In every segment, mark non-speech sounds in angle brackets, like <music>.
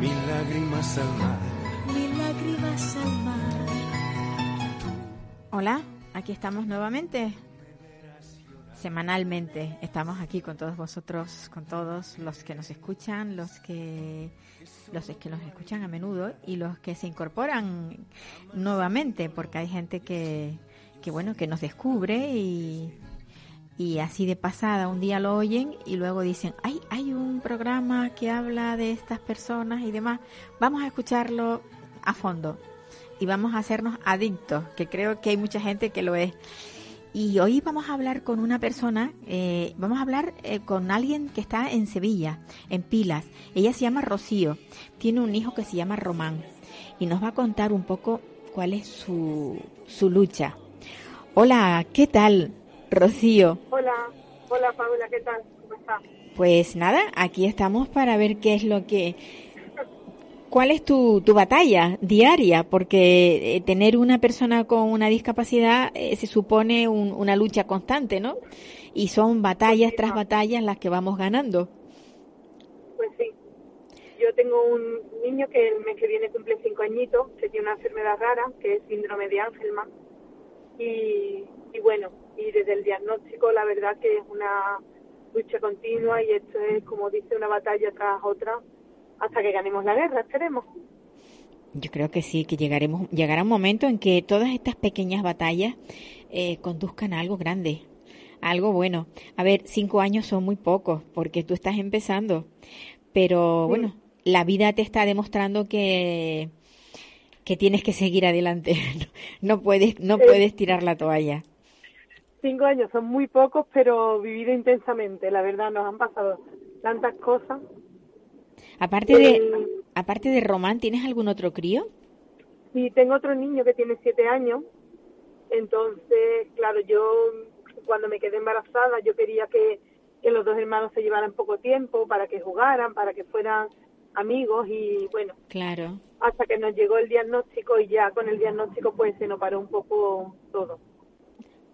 mil lágrimas al mar. lágrimas. Hola, aquí estamos nuevamente. Semanalmente estamos aquí con todos vosotros, con todos los que nos escuchan, los que los que nos escuchan a menudo y los que se incorporan nuevamente, porque hay gente que, que bueno, que nos descubre y, y así de pasada un día lo oyen y luego dicen, ay, hay un programa que habla de estas personas y demás, vamos a escucharlo a fondo y vamos a hacernos adictos, que creo que hay mucha gente que lo es. Y hoy vamos a hablar con una persona, eh, vamos a hablar eh, con alguien que está en Sevilla, en Pilas. Ella se llama Rocío, tiene un hijo que se llama Román y nos va a contar un poco cuál es su, su lucha. Hola, ¿qué tal, Rocío? Hola, hola Paula, ¿qué tal? ¿Cómo estás? Pues nada, aquí estamos para ver qué es lo que... ¿Cuál es tu, tu batalla diaria? Porque eh, tener una persona con una discapacidad eh, se supone un- una lucha constante, ¿no? Y son batallas tras batallas las que vamos ganando. Pues sí, yo tengo un niño que el mes que viene cumple cinco añitos, que tiene una enfermedad rara, que es síndrome de Angelman. Y, y bueno, y desde el diagnóstico la verdad que es una lucha continua y esto es, como dice, una batalla tras otra hasta que ganemos la guerra, esperemos. Yo creo que sí, que llegaremos, llegará un momento en que todas estas pequeñas batallas eh, conduzcan a algo grande, a algo bueno. A ver, cinco años son muy pocos porque tú estás empezando, pero bueno, la vida te está demostrando que que tienes que seguir adelante. <laughs> No, no puedes, no puedes tirar la toalla. Cinco años son muy pocos, pero vivido intensamente, la verdad, nos han pasado tantas cosas. Aparte de, Eh, aparte de Román, ¿tienes algún otro crío? Y tengo otro niño que tiene siete años. Entonces, claro, yo cuando me quedé embarazada, yo quería que, que los dos hermanos se llevaran poco tiempo para que jugaran, para que fueran amigos y bueno, Claro. hasta que nos llegó el diagnóstico y ya con el diagnóstico pues se nos paró un poco todo.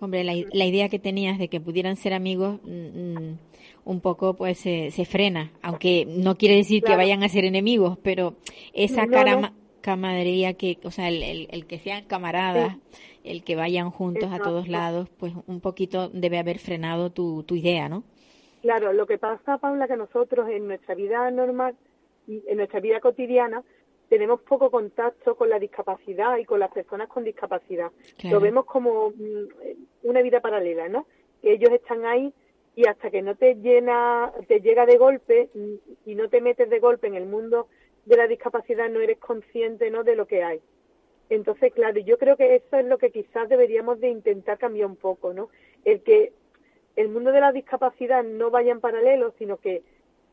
Hombre, la, la idea que tenías de que pudieran ser amigos mm, mm, un poco pues se se frena, aunque no quiere decir que vayan a ser enemigos, pero esa No, camaradería que, o sea, el, el, el que sean camaradas, el que vayan juntos a todos lados, pues un poquito debe haber frenado tu, tu idea, ¿no? Claro, lo que pasa, Paula, que nosotros en nuestra vida normal, en nuestra vida cotidiana, tenemos poco contacto con la discapacidad y con las personas con discapacidad. Claro. Lo vemos como mm, una vida paralela, ¿no? Que ellos están ahí y hasta que no te llena, te llega de golpe y no te metes de golpe en el mundo de la discapacidad, no eres consciente, ¿no? De lo que hay. Entonces, claro, yo creo que eso es lo que quizás deberíamos de intentar cambiar un poco, ¿no? El que el mundo de la discapacidad no vaya en paralelo, sino que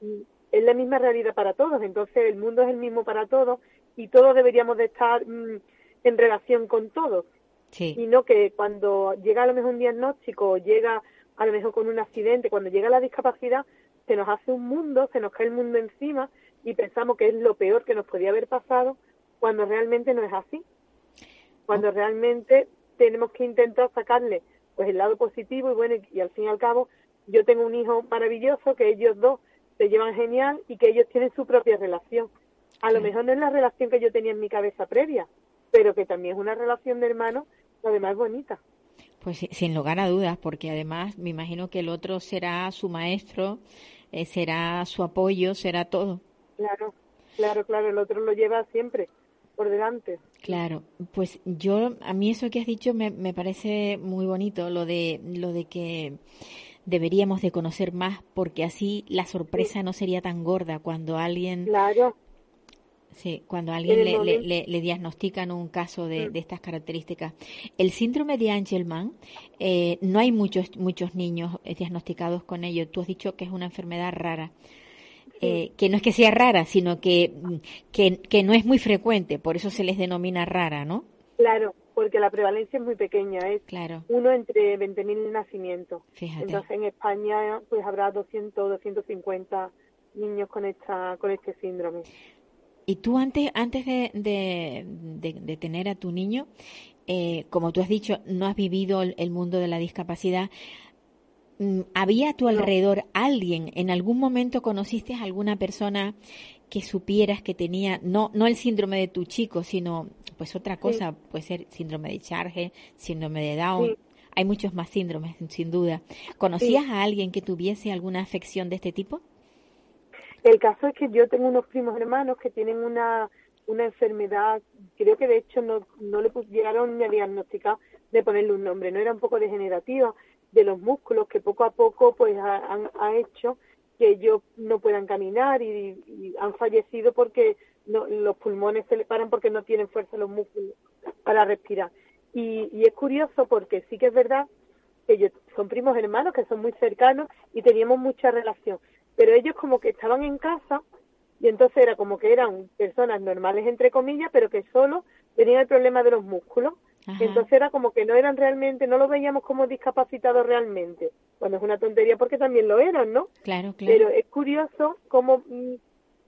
mm, es la misma realidad para todos. Entonces, el mundo es el mismo para todos y todos deberíamos de estar mm, en relación con todos. Sí. Y no que cuando llega a lo mejor un diagnóstico o llega a lo mejor con un accidente, cuando llega la discapacidad, se nos hace un mundo, se nos cae el mundo encima y pensamos que es lo peor que nos podía haber pasado cuando realmente no es así. Cuando realmente tenemos que intentar sacarle pues el lado positivo y bueno, y al fin y al cabo yo tengo un hijo maravilloso que ellos dos se llevan genial y que ellos tienen su propia relación. A lo mejor no es la relación que yo tenía en mi cabeza previa, pero que también es una relación de hermanos, además bonita. Pues sin lugar a dudas, porque además me imagino que el otro será su maestro, eh, será su apoyo, será todo. Claro, claro, claro, el otro lo lleva siempre por delante. Claro, pues yo a mí eso que has dicho me, me parece muy bonito, lo de lo de que deberíamos de conocer más porque así la sorpresa no sería tan gorda cuando alguien Claro, Sí, cuando a alguien le, le, le- le diagnostican un caso de, Mm. de estas características. El síndrome de Angelman, eh, no hay muchos, muchos niños eh, diagnosticados con ello. Tú has dicho que es una enfermedad rara. eh, que no es que sea rara, sino que, que, que no es muy frecuente, por eso se les denomina rara, ¿no? Claro, porque la prevalencia es muy pequeña, es Claro, uno entre 20.000 nacimientos. fíjate. Entonces en España pues habrá 200, 250 niños con esta con este síndrome. Y tú antes, antes de, de, de- de tener a tu niño, eh, como tú has dicho, no has vivido el, el mundo de la discapacidad. Mm, ¿Había a tu alrededor alguien, en algún momento conociste a alguna persona que supieras que tenía, no, no el síndrome de tu chico, sino pues otra cosa, puede ser síndrome de Charge, síndrome de Down, Sí. hay muchos más síndromes, sin duda. ¿Conocías a alguien que tuviese alguna afección de este tipo? El caso es que yo tengo unos primos hermanos que tienen una, una enfermedad, creo que de hecho no, no le pus- llegaron ni a diagnosticar de ponerle un nombre, no era un poco degenerativa de los músculos que poco a poco pues ha, han- ha hecho que ellos no puedan caminar y, y han fallecido porque no, los pulmones se le paran porque no tienen fuerza los músculos para respirar. Y, y es curioso porque sí que es verdad que ellos son primos hermanos que son muy cercanos y teníamos mucha relación, pero ellos como que estaban en casa y entonces era como que eran personas normales entre comillas, pero que solo tenían el problema de los músculos. Ajá. Entonces era como que no eran realmente, no los veíamos como discapacitados realmente, cuando es una tontería porque también lo eran, ¿no? Claro, claro. Pero es curioso cómo mm,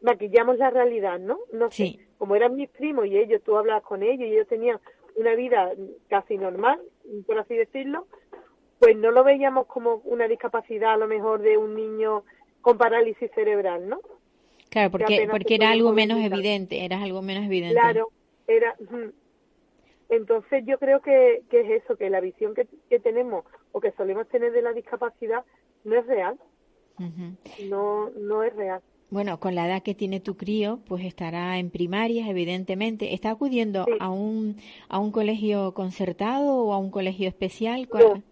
maquillamos la realidad, ¿no? No sé, Sí. como eran mis primos y ellos, tú hablabas con ellos y ellos tenían una vida casi normal, por así decirlo, pues no lo veíamos como una discapacidad a lo mejor de un niño con parálisis cerebral, ¿no? Claro, porque, porque era algo menos evidente, era algo menos evidente. Claro, era. Entonces yo creo que, que es eso, que la visión que, que tenemos o que solemos tener de la discapacidad no es real, no no es real. Bueno, con la edad que tiene tu crío, pues estará en primaria, evidentemente. ¿Está acudiendo Sí. a un a un colegio concertado o a un colegio especial? ¿Cuál- No.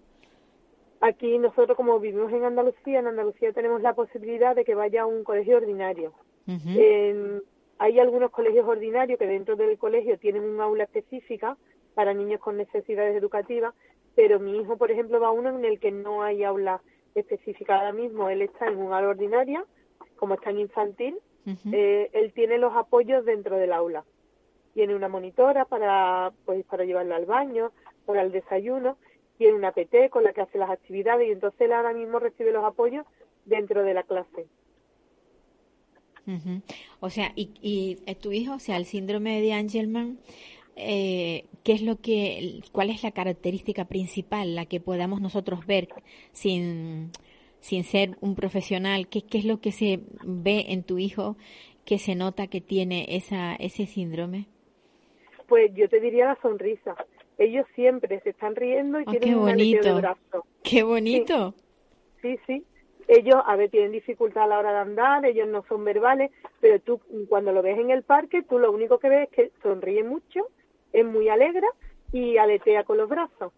Aquí nosotros como vivimos en Andalucía, en Andalucía tenemos la posibilidad de que vaya a un colegio ordinario. Hay algunos colegios ordinarios que dentro del colegio tienen un aula específica para niños con necesidades educativas, pero mi hijo, por ejemplo, va a uno en el que no hay aula específica ahora mismo. Él está en un aula ordinaria, como está en infantil, eh, él tiene los apoyos dentro del aula. Tiene una monitora para, pues, para llevarlo al baño, para el desayuno, tiene una PT con la que hace las actividades y entonces él ahora mismo recibe los apoyos dentro de la clase. Ujú. O sea, y, y eh, tu hijo, o sea, el síndrome de Angelman, eh, ¿qué es lo que, cuál es la característica principal, la que podamos nosotros ver sin, sin ser un profesional? ¿Qué, qué es lo que se ve en tu hijo que se nota que tiene esa, ese síndrome? Pues yo te diría la sonrisa. Ellos siempre se están riendo y Ah, tienen un de brazo. ¡Qué bonito! Sí, sí. Ellos, a ver, tienen dificultad a la hora de andar, ellos no son verbales, pero tú cuando lo ves en el parque, tú lo único que ves es que sonríe mucho, es muy alegre y aletea con los brazos.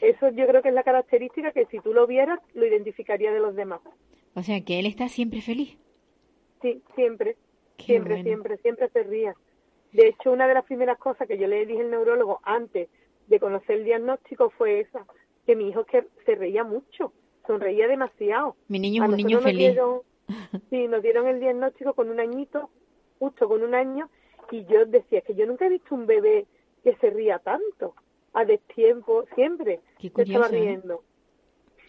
Eso yo creo que es la característica que si tú lo vieras, lo identificaría de los demás. O sea, que él está siempre feliz. Sí, siempre, Qué siempre, bueno. siempre, siempre se ría. De hecho, una de las primeras cosas que yo le dije al neurólogo antes de conocer el diagnóstico fue esa, que mi hijo que se reía mucho, sonreía demasiado. Mi niño es un niño feliz. dieron- sí, nos dieron el diagnóstico con un añito, justo con un año, y yo decía es que yo nunca he visto un bebé que se ría tanto, a destiempo, siempre Qué se estaba curioso, ¿eh? riendo.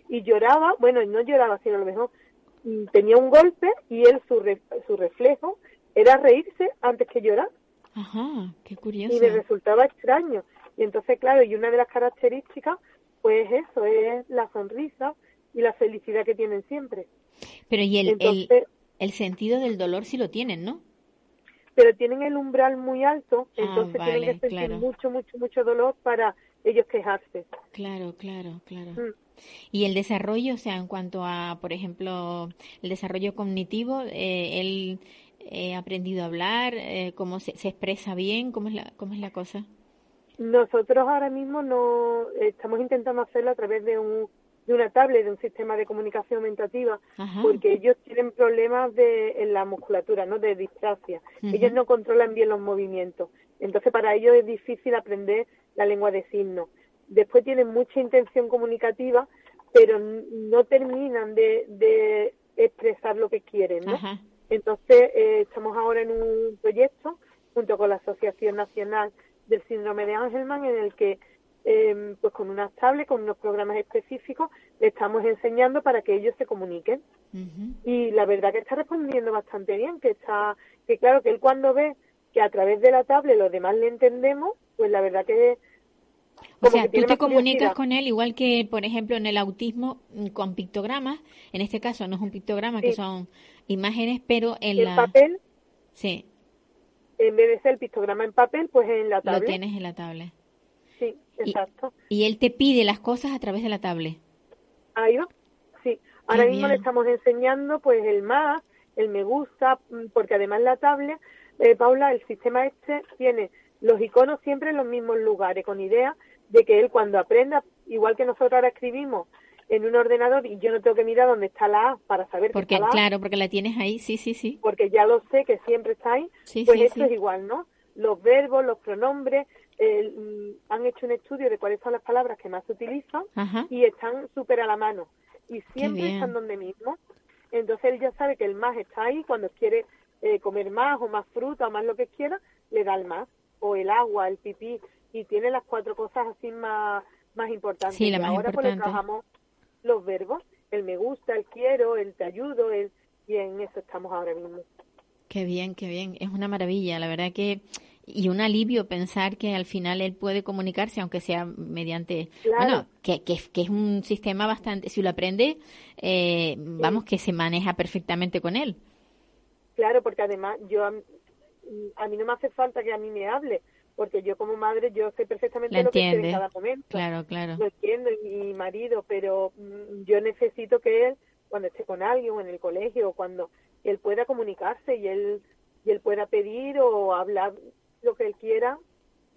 Y lloraba, bueno, no lloraba, sino a lo mejor mm, tenía un golpe y él, su, re- su reflejo era reírse antes que llorar Ajá, qué y curioso. me resultaba extraño. Y entonces, claro, y una de las características, pues eso, es la sonrisa y la felicidad que tienen siempre. Pero y el, el, el sentido del dolor sí lo tienen, ¿no? Pero tienen el umbral muy alto, Ah, entonces vale, tienen que sentir claro. mucho, mucho, mucho dolor para ellos quejarse. Claro, claro, claro. Mm. Y el desarrollo, o sea, en cuanto a, por ejemplo, el desarrollo cognitivo, eh, él eh, ha aprendido a hablar, eh, cómo se, se expresa bien, cómo es la, cómo es la cosa. Nosotros ahora mismo no estamos intentando hacerlo a través de un de una tablet, de un sistema de comunicación aumentativa, Ajá. porque ellos tienen problemas de, en la musculatura, ¿no? De distrafia. Ujú. Ellos no controlan bien los movimientos. Entonces, para ellos es difícil aprender la lengua de signos. Después tienen mucha intención comunicativa, pero no terminan de, de expresar lo que quieren, ¿no? Ajá. Entonces, eh, estamos ahora en un proyecto junto con la Asociación Nacional del Síndrome de Angelman en el que, eh, pues con unas tablets, con unos programas específicos, le estamos enseñando para que ellos se comuniquen. Y la verdad que está respondiendo bastante bien, que está, que claro, que él cuando ve que a través de la tablet los demás le entendemos, pues la verdad que... O sea, tú te comunicas con él igual que, por ejemplo, en el autismo mm, con pictogramas. En este caso no es un pictograma, que son imágenes, pero en El la... papel, Sí, en vez de ser el pictograma en papel, pues en la lo tablet. tienes en la tablet. Sí, exacto. Y él te pide las cosas a través de la tablet. Ahí va. Sí. Ahora Qué mismo le estamos enseñando pues el más, el me gusta, mm, porque además la tablet, eh, Paula, el sistema este tiene los iconos siempre en los mismos lugares, con idea de que él cuando aprenda, igual que nosotros ahora escribimos en un ordenador y yo no tengo que mirar dónde está la A para saber Porque, que está la A, claro, porque la tienes ahí, sí, sí, sí. porque ya lo sé que siempre está ahí, Sí, pues sí, esto sí. es igual, ¿no? Los verbos, los pronombres, el, mm, han hecho un estudio de cuáles son las palabras que más se utilizan Ajá. y están súper a la mano y siempre están donde mismo. Entonces él ya sabe que el más está ahí cuando quiere eh, comer más o más fruta o más lo que quiera, le da el más o el agua, el pipí y tiene las cuatro cosas así más más importantes. Sí, la y ahora pues le importante. trabajamos los verbos, el me gusta, el quiero, el te ayudo, el y en eso estamos ahora mismo. Qué bien, qué bien. Es una maravilla, la verdad que y un alivio pensar que al final él puede comunicarse, aunque sea mediante, Claro. bueno, que, que, que es un sistema bastante, si lo aprende, eh, vamos, que se maneja perfectamente con él. Claro, porque además yo a, a mí no me hace falta que a mí me hable, porque yo como madre yo sé perfectamente La lo que quiere en cada momento. Claro, claro. Lo entiendo, y mi marido, pero mm, yo necesito que él, cuando esté con alguien o en el colegio, o cuando él pueda comunicarse y él, y él pueda pedir o hablar lo que él quiera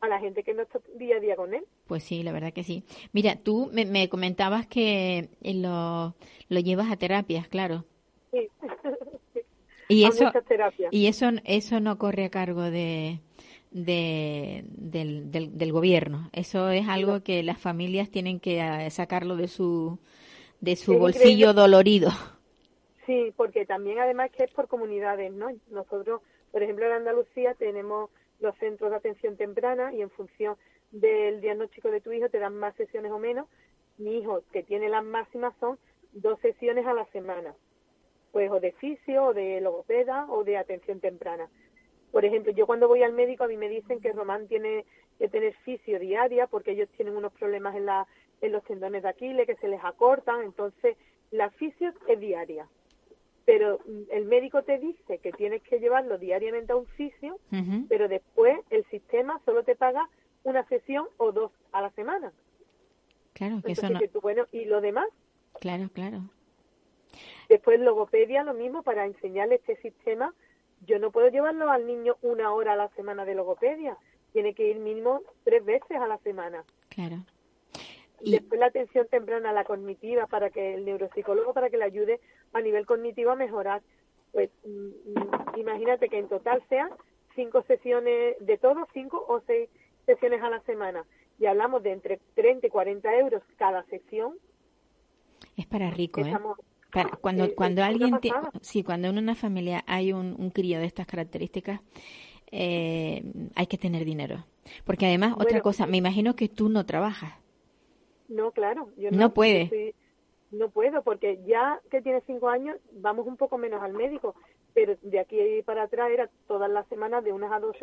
a la gente que no está día a día con él. Pues sí, la verdad que sí. Mira, tú me, me comentabas que eh, lo, lo llevas a terapias, claro. Sí. <laughs> Y A eso, y eso, eso no corre a cargo de, de- del, del, del gobierno. Eso es algo que las familias tienen que eh, sacarlo de su, de su Es bolsillo increíble. dolorido. Sí, porque también además que es por comunidades, ¿no? Nosotros, por ejemplo, en Andalucía tenemos los centros de atención temprana y en función del diagnóstico de tu hijo te dan más sesiones o menos. Mi hijo, que tiene las máximas, son dos sesiones a la semana, pues o de fisio, o de logopeda, o de atención temprana. Por ejemplo, yo cuando voy al médico a mí me dicen que Román tiene que tener fisio diaria porque ellos tienen unos problemas en, la, en los tendones de Aquiles que se les acortan, entonces la fisio es diaria pero mm, el médico te dice que tienes que llevarlo diariamente a un fisio, pero después el sistema solo te paga una sesión o dos a la semana. Claro, que eso no. que tú, bueno, y lo demás, Claro, claro. después logopedia, lo mismo, para enseñarle este sistema, yo no puedo llevarlo al niño una hora a la semana de logopedia, tiene que ir mínimo tres veces a la semana. Claro. Y después la atención temprana, la cognitiva, para que el neuropsicólogo, para que le ayude a nivel cognitivo a mejorar. Pues mm, mm, imagínate que en total sean cinco sesiones de todo, cinco o seis sesiones a la semana. Y hablamos de entre 30 y 40 euros cada sesión. Es para rico, ¿eh? Para- cuando Eh, cuando alguien te- sí cuando en una familia hay un, un crío de estas características eh, hay que tener dinero porque además otra cosa me imagino que tú no trabajas No, claro. Yo No puede. no puedo, porque ya que tiene cinco años, vamos un poco menos al médico. Pero de aquí para atrás era todas las semanas de unas a dos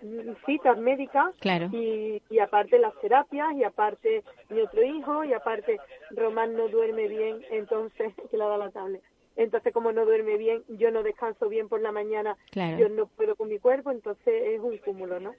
mm, citas médicas. Claro. Y, y aparte las terapias, y aparte mi otro hijo, y aparte Román no duerme bien, entonces, <laughs> que le da la tablet. Entonces, como no duerme bien, yo no descanso bien por la mañana, Claro. yo no puedo con mi cuerpo, entonces es un cúmulo, ¿no?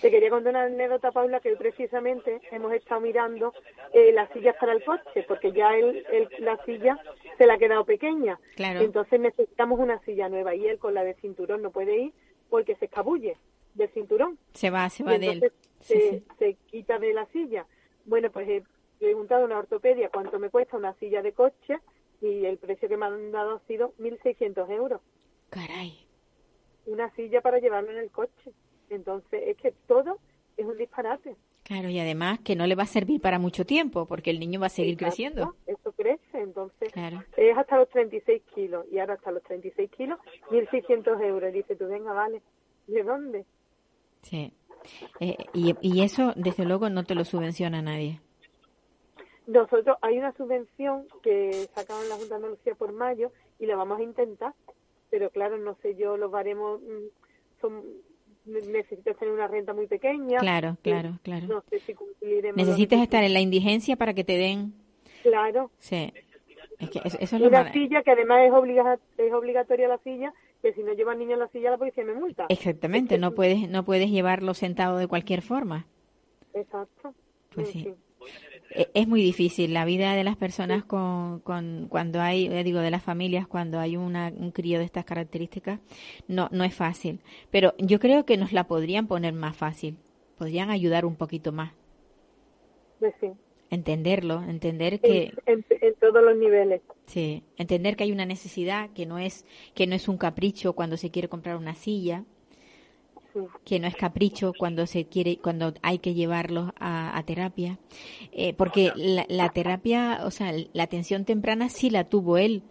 Te quería contar una anécdota, Paula, que hoy precisamente hemos estado mirando eh, las sillas para el coche, porque ya él, él- la silla se le ha quedado pequeña. Claro. Entonces necesitamos una silla nueva y él con la de cinturón no puede ir porque se escabulle del cinturón. se va se va de él Sí, se, sí. se quita de la silla. Bueno, pues he preguntado a una ortopedia cuánto me cuesta una silla de coche y el precio que me han dado ha sido 1.600 euros. caray Una silla para llevarlo en el coche. Entonces es que todo es un disparate. claro y además que no le va a servir para mucho tiempo porque el niño va a seguir Exacto, creciendo Eso crece. Entonces, Claro. es hasta los 36 kilos. Y ahora hasta los 36 kilos, 1.600 euros. Y dice, tú venga, vale. ¿De dónde? Sí. Eh, y, y eso, desde luego, no te lo subvenciona nadie. Nosotros, hay una subvención que sacaron la Junta de Andalucía por mayo y la vamos a intentar. Pero claro, no sé yo, los baremos mm, son necesitas tener una renta muy pequeña. Claro, claro, claro. No sé si cumpliremos. Necesitas estar en la indigencia para que te den. Claro. Sí. Es que eso, eso es lo Una silla que además es, obliga es obligatoria la silla, que si no lleva niño en la silla la policía me multa. Exactamente, no puedes, no puedes llevarlo sentado de cualquier forma. Exacto. Pues En sí. Fin. E- Es muy difícil la vida de las personas con, con cuando hay, eh, digo, de las familias cuando hay una, un crío de estas características, no, no es fácil. Pero yo creo que nos la podrían poner más fácil, podrían ayudar un poquito más, Pues sí. entenderlo, entender que, En, en- en todos los niveles. sí, entender que hay una necesidad, que no es, que no es un capricho cuando se quiere comprar una silla. Que no es capricho cuando se quiere cuando hay que llevarlos a, a terapia Eh, porque la, la terapia o sea la atención temprana sí la tuvo él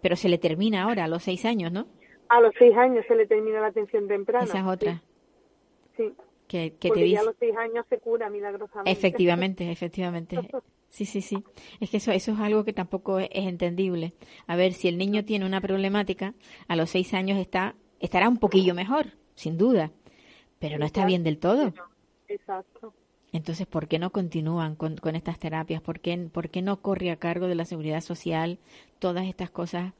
pero se le termina ahora a los seis años no A los seis años se le termina la atención temprana. esa es otra Sí. sí. que, que te Porque ya a dice los seis años se cura milagrosamente. efectivamente <laughs> efectivamente sí sí sí es que eso eso es algo que tampoco es, es entendible a ver si el niño tiene una problemática a los seis años está estará un poquillo mejor sin duda pero no está bien del todo Exacto. Entonces, ¿por qué no continúan con, con estas terapias? ¿Por qué, ¿Por qué no corre a cargo de la seguridad social todas estas cosas?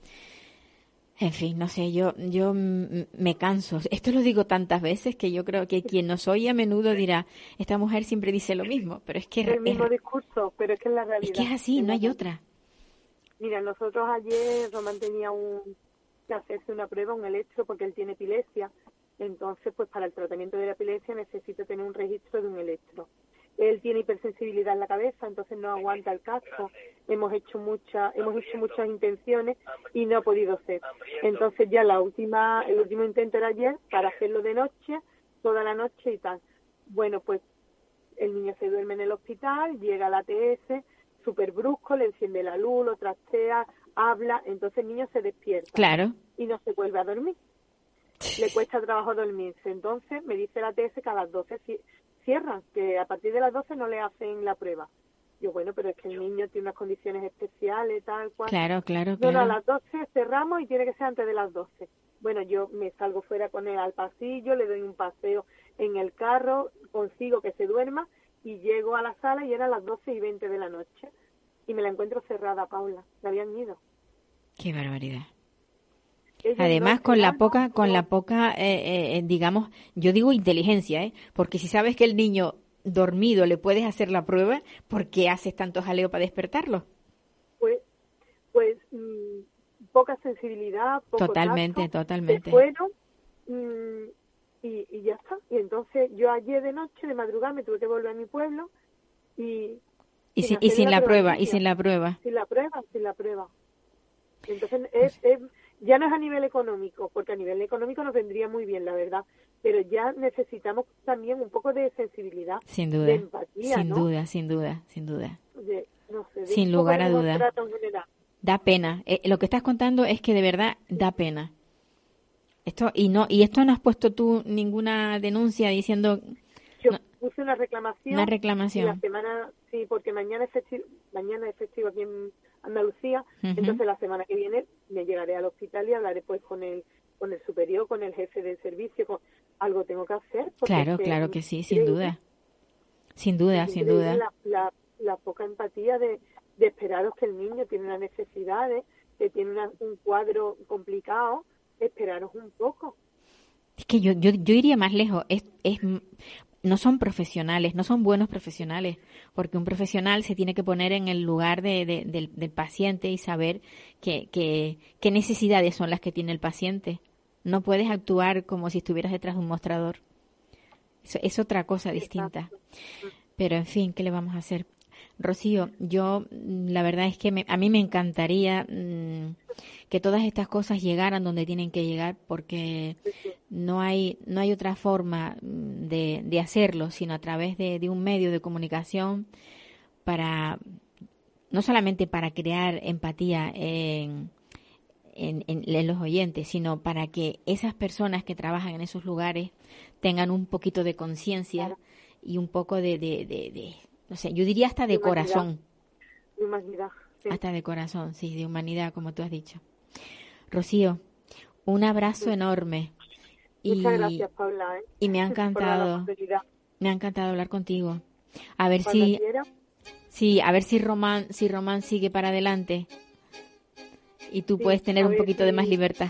En fin, no sé, yo, yo me canso. Esto lo digo tantas veces que yo creo que quien nos oye a menudo dirá, esta mujer siempre dice lo mismo, pero es que El mismo es, discurso, pero es que es la es realidad. que es así, no hay otra. Mira, nosotros ayer Román tenía un, que hacerse una prueba, un electro, porque él tiene epilepsia. Entonces, pues para el tratamiento de la epilepsia necesita tener un registro de un electro. Él tiene hipersensibilidad en la cabeza, entonces no aguanta el casco. Hemos hecho muchas, hemos hecho muchas intenciones y no ha podido ser. Entonces ya la última, el último intento era ayer para hacerlo de noche, toda la noche y tal. Bueno, pues el niño se duerme en el hospital, llega al ATS, súper brusco, le enciende la luz, lo trastea, habla, entonces el niño se despierta Claro, y no se vuelve a dormir. Le cuesta trabajo dormirse. Entonces me dice la ATS que a las 12 ci- cierran, que a partir de las 12 no le hacen la prueba. Yo, bueno, pero es que el niño tiene unas condiciones especiales, tal cual. claro, claro, No, no, a claro. las 12 cerramos y tiene que ser antes de las 12. Bueno, yo me salgo fuera con él al pasillo, le doy un paseo en el carro, consigo que se duerma y llego a la sala y era las 12 y 20 de la noche. Y me la encuentro cerrada, Paula. La habían ido. Qué barbaridad. Además, con la poca, con la poca, eh, eh, digamos, yo digo inteligencia, ¿eh? Porque si sabes que el niño dormido le puedes hacer la prueba, ¿por qué haces tanto jaleo para despertarlo? pues, pues mm, poca sensibilidad, poco Totalmente, tacto, totalmente. Fueron mm, y, y ya está. Y entonces yo ayer de noche, de madrugada, me tuve que volver a mi pueblo y Y, sin y la la prueba y sin la prueba. sin la prueba, sin la prueba. Entonces es, es- ya no es a nivel económico, porque a nivel económico nos vendría muy bien, la verdad, pero ya necesitamos también un poco de sensibilidad, Sin duda. de empatía, sin ¿no? duda, sin duda, sin duda. De, no sé, de Sin lugar a duda. Da pena. Eh, lo que estás contando es que de verdad da pena. Esto y no y esto no has puesto tú ninguna denuncia diciendo Yo No. puse una reclamación. una Y la reclamación. semana, sí, porque mañana es festivo, mañana es festivo aquí en Andalucía, Ujú. entonces la semana que viene me llegaré al hospital y hablaré pues con el con el superior, con el jefe del servicio, con algo tengo que hacer. Claro, que claro que sí, sin duda. Sin duda, sin duda. La, la, la poca empatía de, de esperaros que el niño tiene unas necesidades, que tiene una- un cuadro complicado, esperaros un poco. Es que yo, yo, yo iría más lejos. Es, es, no son profesionales, no son buenos profesionales, porque un profesional se tiene que poner en el lugar de, de- del, del paciente y saber que, que- qué necesidades son las que tiene el paciente. No puedes actuar como si estuvieras detrás de un mostrador. Eso es otra cosa distinta. Pero en fin, ¿qué le vamos a hacer? Rocío, yo mm, la verdad es que me- a mí me encantaría mm, que todas estas cosas llegaran donde tienen que llegar porque no hay no hay otra forma mm, de, de hacerlo sino a través de, de un medio de comunicación para no solamente para crear empatía en, en, en, los oyentes, sino para que esas personas que trabajan en esos lugares tengan un poquito de conciencia y un poco de, de, de, no sé, yo diría hasta de, corazón. De humanidad. Hasta de corazón, sí, de humanidad, como tú has dicho. Rocío, un abrazo enorme. Muchas y, gracias, Paula. ¿eh? Y me ha encantado. Me ha encantado hablar contigo. A ver si. Sí, a ver si Román, si Román sigue para adelante y tú puedes tener un poquito de más libertad.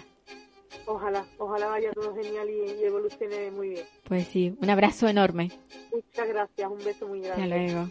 Ojalá, ojalá vaya todo genial y, evolucione muy bien. Pues sí, un abrazo enorme. Muchas gracias, un beso muy grande. Hasta luego.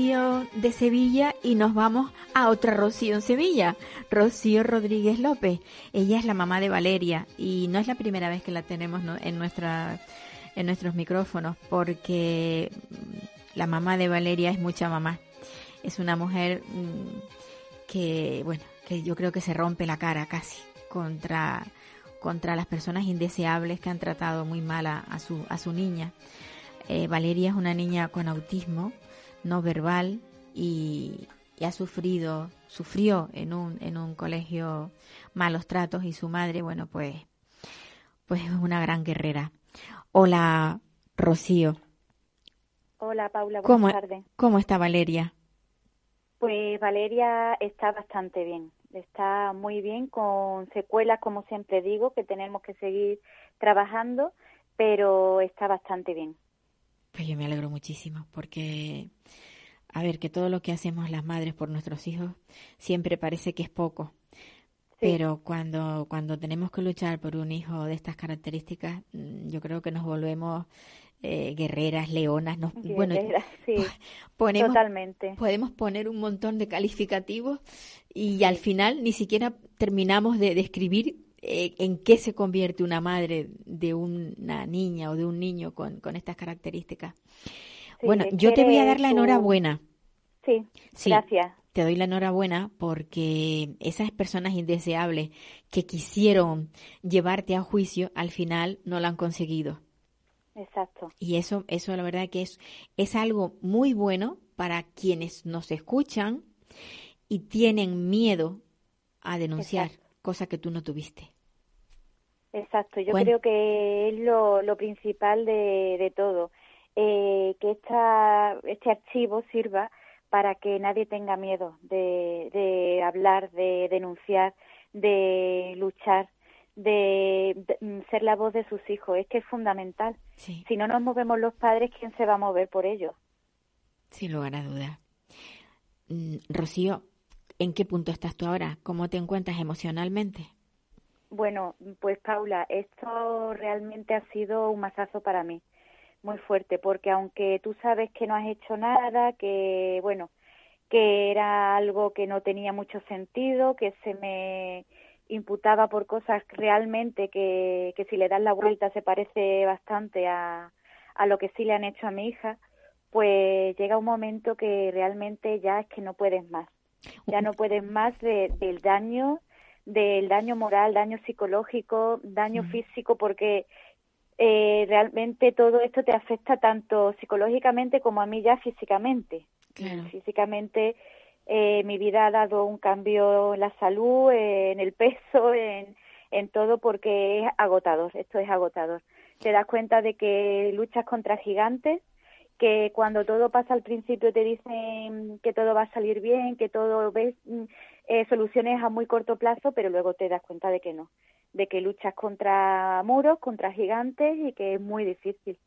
De Sevilla y nos vamos a otra Rocío en Sevilla, Rocío Rodríguez López. Ella es la mamá de Valeria y no es la primera vez que la tenemos en, nuestra, en nuestros micrófonos porque la mamá de Valeria es mucha mamá. Es una mujer mm, que, bueno, que yo creo que se rompe la cara casi contra, contra las personas indeseables que han tratado muy mal a, su, a su niña. Eh, Valeria es una niña con autismo no verbal y, ha sufrido, sufrió en un, en un colegio malos tratos y su madre, bueno, pues, pues es una gran guerrera. Hola, Rocío. Hola, Paula, buenas tardes. ¿Cómo está Valeria? Pues Valeria está bastante bien, está muy bien, con secuelas, como siempre digo, que tenemos que seguir trabajando, pero está bastante bien. Pues yo me alegro muchísimo porque, a ver, que todo lo que hacemos las madres por nuestros hijos siempre parece que es poco. Pero cuando, cuando tenemos que luchar por un hijo de estas características, mm, yo creo que nos volvemos eh, guerreras, leonas. Nos, bueno, sí, <laughs> ponemos, totalmente. Podemos poner un montón de calificativos y al final ni siquiera terminamos de describir eh, en qué se convierte una madre de una niña o de un niño con, con estas características. bueno, yo te voy a dar la enhorabuena. Sí, gracias. Te doy la enhorabuena porque esas personas indeseables que quisieron llevarte a juicio, al final no lo han conseguido. Exacto. Y eso, eso la verdad que es, es algo muy bueno para quienes nos escuchan y tienen miedo a denunciar cosa que tú no tuviste. Exacto, yo creo que es lo, lo principal de, de todo, eh, que esta, este archivo sirva para que nadie tenga miedo de, de hablar, de denunciar, de luchar, de, mm, ser la voz de sus hijos. Es que es fundamental. Si no nos movemos los padres, ¿quién se va a mover por ellos? Sin lugar a duda. Mm, Rocío, ¿En qué punto estás tú ahora? ¿Cómo te encuentras emocionalmente? Bueno, pues Paula, esto realmente ha sido un masazo para mí, muy fuerte, porque aunque tú sabes que no has hecho nada, que bueno, que era algo que no tenía mucho sentido, que se me imputaba por cosas realmente que, que si le das la vuelta se parece bastante a, a lo que sí le han hecho a mi hija, pues llega un momento que realmente ya es que no puedes más ya no puedes más del daño, del daño moral, daño psicológico, daño físico, porque eh, realmente todo esto te afecta tanto psicológicamente como a mí ya físicamente. Físicamente eh, mi vida ha dado un cambio en la salud, en el peso, en, en todo, porque es agotador, esto es agotador. Te das cuenta de que luchas contra gigantes que cuando todo pasa al principio te dicen que todo va a salir bien, que todo ves mm, eh, soluciones a muy corto plazo, pero luego te das cuenta de que no, de que luchas contra muros, contra gigantes y que es muy difícil,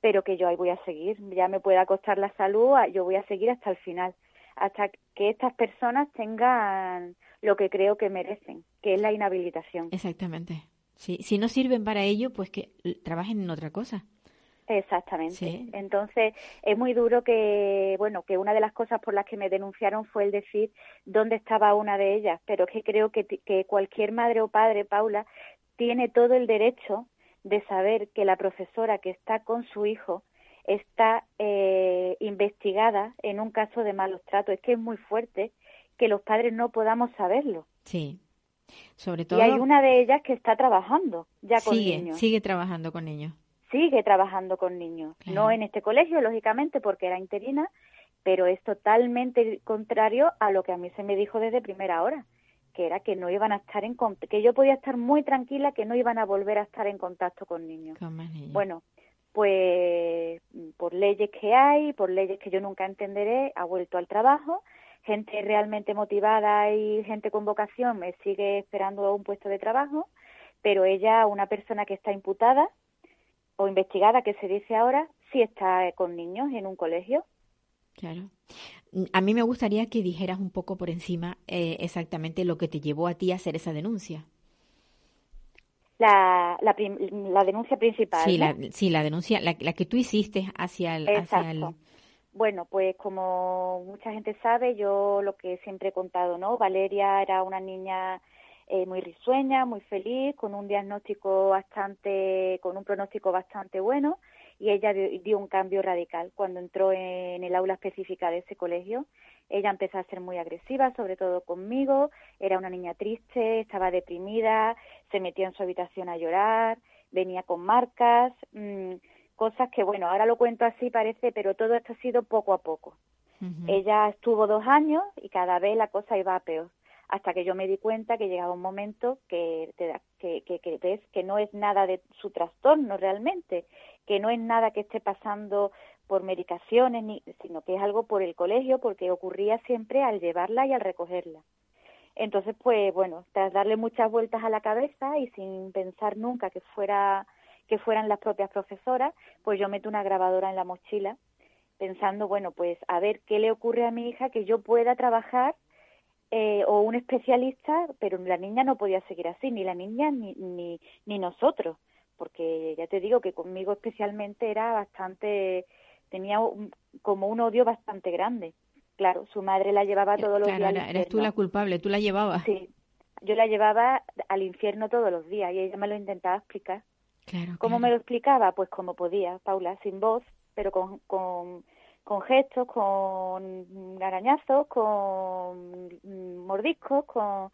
pero que yo ahí voy a seguir, ya me pueda costar la salud, yo voy a seguir hasta el final, hasta que estas personas tengan lo que creo que merecen, que es la inhabilitación. Exactamente. Sí, si no sirven para ello, pues que trabajen en otra cosa. Exactamente. Entonces, es muy duro que, bueno, que una de las cosas por las que me denunciaron fue el decir dónde estaba una de ellas, pero es que creo que, que cualquier madre o padre, Paula, tiene todo el derecho de saber que la profesora que está con su hijo está eh, investigada en un caso de malos tratos. Es que es muy fuerte que los padres no podamos saberlo. Sí, sobre todo. Y hay una de ellas que está trabajando ya con niños. Sigue trabajando con niños sigue trabajando con niños. No en este colegio, lógicamente, porque era interina, pero es totalmente contrario a lo que a mí se me dijo desde primera hora, que era que no iban a estar en que yo podía estar muy tranquila que no iban a volver a estar en contacto con niños. Bueno, pues por leyes que hay, por leyes que yo nunca entenderé, ha vuelto al trabajo. Gente realmente motivada y gente con vocación me sigue esperando un puesto de trabajo, pero ella, una persona que está imputada, o investigada, que se dice ahora, si está con niños en un colegio. Claro. A mí me gustaría que dijeras un poco por encima eh, exactamente lo que te llevó a ti a hacer esa denuncia. La, la, denuncia principal. Sí, la, sí, la denuncia, la, que tú hiciste hacia el, hacia el... Bueno, pues como mucha gente sabe, yo lo que siempre he contado, ¿no? Valeria era una niña eh, muy risueña, muy feliz, con un diagnóstico bastante, con un pronóstico bastante bueno y ella dio, un cambio radical cuando entró en el aula específica de ese colegio. Ella empezó a ser muy agresiva, sobre todo conmigo, era una niña triste, estaba deprimida, se metió en su habitación a llorar, venía con marcas, mm, cosas que, bueno, ahora lo cuento así parece, pero todo esto ha sido poco a poco. Ella estuvo dos años y cada vez la cosa iba a peor hasta que yo me di cuenta que llegaba un momento que, te que, que, ves que no es nada de su trastorno realmente, que no es nada que esté pasando por medicaciones, ni, sino que es algo por el colegio, porque ocurría siempre al llevarla y al recogerla. Entonces, pues bueno, tras darle muchas vueltas a la cabeza y sin pensar nunca que fuera que fueran las propias profesoras, pues yo meto una grabadora en la mochila pensando, bueno, pues a ver qué le ocurre a mi hija que yo pueda trabajar eh, o un especialista, pero la niña no podía seguir así, ni la niña ni, ni, ni nosotros, porque ya te digo que conmigo especialmente era bastante, tenía como un odio bastante grande. Claro, su madre la llevaba eh, todos los días. Claro, eres tú la culpable, tú la llevabas. Sí, yo la llevaba al infierno todos los días y ella me lo intentaba explicar. Claro, ¿Cómo me lo explicaba? Pues como podía, Paula, sin voz, pero con, con con gestos, con arañazos, con mordiscos, con,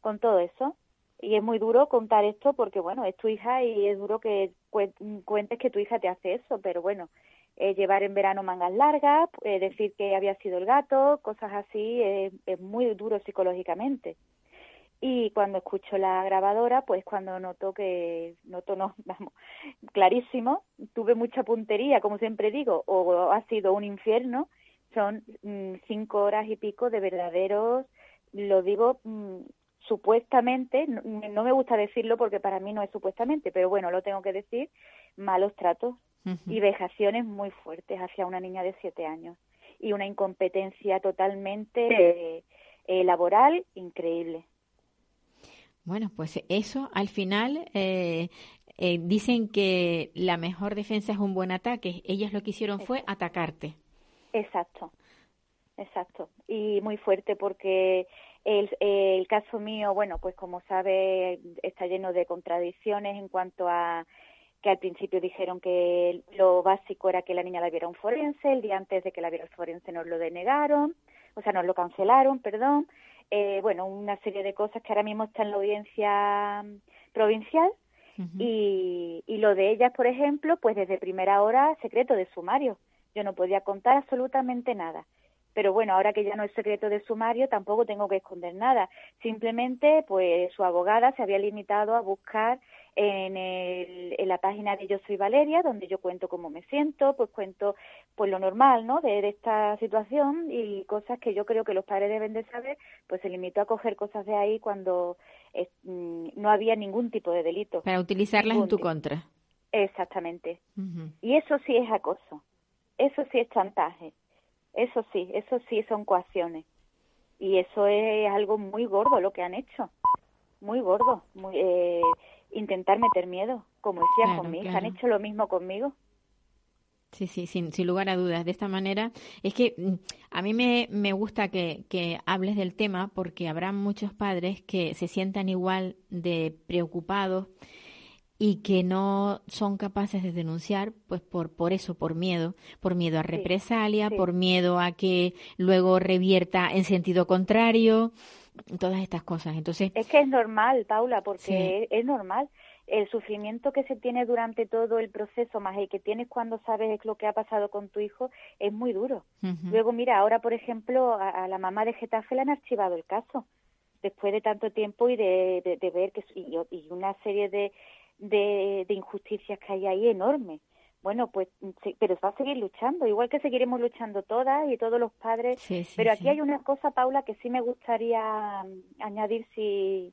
con todo eso. Y es muy duro contar esto porque, bueno, es tu hija y es duro que cuentes que tu hija te hace eso, pero bueno, eh, llevar en verano mangas largas, eh, decir que había sido el gato, cosas así, es muy duro psicológicamente y cuando escucho la grabadora, pues cuando noto que, noto no, <laughs> vamos, clarísimo, tuve mucha puntería, como siempre digo, o ha sido un infierno, son mm, cinco horas y pico de verdaderos, lo digo mm, supuestamente, no, me gusta decirlo porque para mí no es supuestamente, pero bueno, lo tengo que decir, malos tratos y vejaciones muy fuertes hacia una niña de siete años y una incompetencia totalmente eh, laboral increíble. Bueno, pues eso al final eh, eh, dicen que la mejor defensa es un buen ataque. Ellas lo que hicieron fue atacarte. Exacto, exacto. Y muy fuerte porque el, el caso mío, bueno, pues como sabe, está lleno de contradicciones en cuanto a que al principio dijeron que lo básico era que la niña la viera un forense, el día antes de que la viera el forense nos lo denegaron, o sea, nos lo cancelaron, perdón, eh, bueno, una serie de cosas que ahora mismo está en la audiencia mm, provincial y, y lo de ellas, por ejemplo, pues desde primera hora secreto de sumario. Yo no podía contar absolutamente nada. Pero bueno, ahora que ya no es secreto de sumario, tampoco tengo que esconder nada. Simplemente, pues su abogada se había limitado a buscar en, el, en la página de Yo Soy Valeria, donde yo cuento cómo me siento, pues cuento pues lo normal, ¿no? De, esta situación y cosas que yo creo que los padres deben de saber, pues se limitó a coger cosas de ahí cuando mm, no había ningún tipo de delito. Para utilizarlas en tu contra. Exactamente. Y eso sí es acoso. Eso sí es chantaje. Eso sí, eso sí son coacciones. Y eso es algo muy gordo lo que han hecho. Muy gordo. Muy, eh, intentar meter miedo, como decía Claro, con mi hija, claro. han hecho lo mismo conmigo. Sí, sí, sin, sin lugar a dudas. De esta manera, es que mm, a mí me, me gusta que, que hables del tema porque habrá muchos padres que se sientan igual de preocupados y que no son capaces de denunciar, pues por, por eso, por miedo, por miedo a represalia, sí. por miedo a que luego revierta en sentido contrario, todas estas cosas. Entonces, Es que es normal, Paula, porque Sí. es, es normal. El sufrimiento que se tiene durante todo el proceso, más el que tienes cuando sabes lo que ha pasado con tu hijo, es muy duro. Luego, mira, ahora, por ejemplo, a, a la mamá de Getafe le han archivado el caso, después de tanto tiempo y de, de, de ver que y, y una serie de, de, de injusticias que hay ahí enormes. Bueno, pues, sí, pero va a seguir luchando, igual que seguiremos luchando todas y todos los padres. sí, sí, pero aquí hay una cosa, Paula, que sí me gustaría mm, añadir si,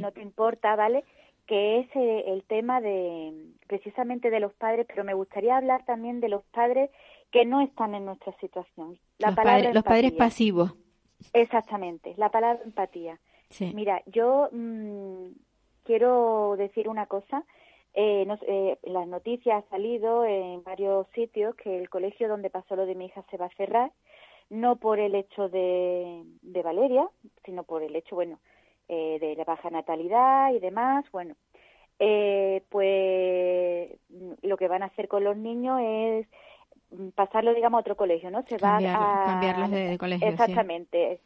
no te importa, ¿vale? Que es eh, el tema de precisamente de los padres, pero me gustaría hablar también de los padres que no están en nuestra situación. La los, palabra padres, los padres pasivos. Exactamente, la palabra empatía. Mira, yo mm, quiero decir una cosa. Eh, no eh, en las noticias ha salido en varios sitios que el colegio donde pasó lo de mi hija se va a cerrar, no por el hecho de, de Valeria, sino por el hecho, bueno, eh, de la baja natalidad y demás. Bueno, eh, pues mm, lo que van a hacer con los niños es mm, pasarlo, digamos, a otro colegio, ¿no? Se va a cambiarlos de- de colegio. Exactamente.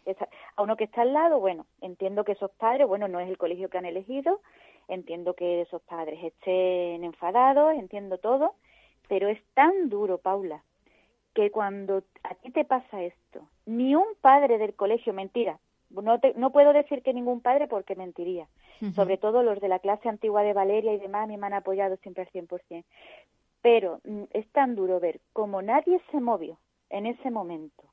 A uno que está al lado, bueno, entiendo que esos padres, bueno, no es el colegio que han elegido, entiendo que esos padres estén enfadados, entiendo todo, pero es tan duro, Paula, que cuando a ti te pasa esto, ni un padre del colegio, mentira, no, te- no puedo decir que ningún padre porque mentiría, sobre todo los de la clase antigua de Valeria y demás, a mí me han apoyado siempre al 100%. Pero mm, es tan duro ver como nadie se movió en ese momento,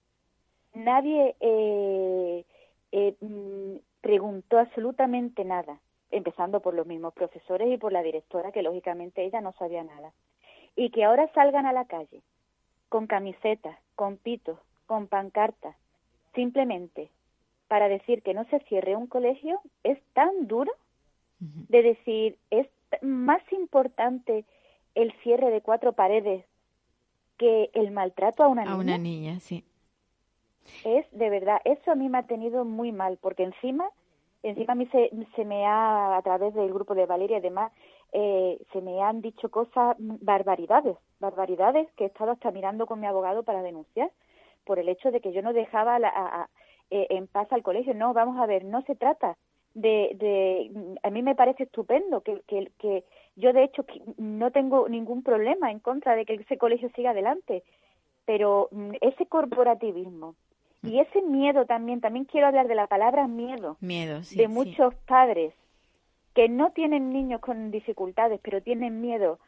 nadie eh, eh, mm, preguntó absolutamente nada, empezando por los mismos profesores y por la directora, que lógicamente ella no sabía nada. Y que ahora salgan a la calle con camisetas, con pitos, con pancartas, simplemente para decir que no se cierre un colegio, es tan duro de decir, es más importante el cierre de cuatro paredes que el maltrato a una niña. A una niña, sí. Es de verdad, eso a mí me ha tenido muy mal, porque encima, encima a mí se, se me ha, a través del grupo de Valeria y demás, eh, se me han dicho cosas, mm, barbaridades, barbaridades que he estado hasta mirando con mi abogado para denunciar, por el hecho de que yo no dejaba la- a- eh, en paz al colegio. No, vamos a ver, no se trata de, de a mí me parece estupendo que, que, que yo de hecho no tengo ningún problema en contra de que ese colegio siga adelante, pero mm, ese corporativismo y ese miedo también, también quiero hablar de la palabra miedo Miedo, sí. de sí. muchos padres que no tienen niños con dificultades, pero tienen miedo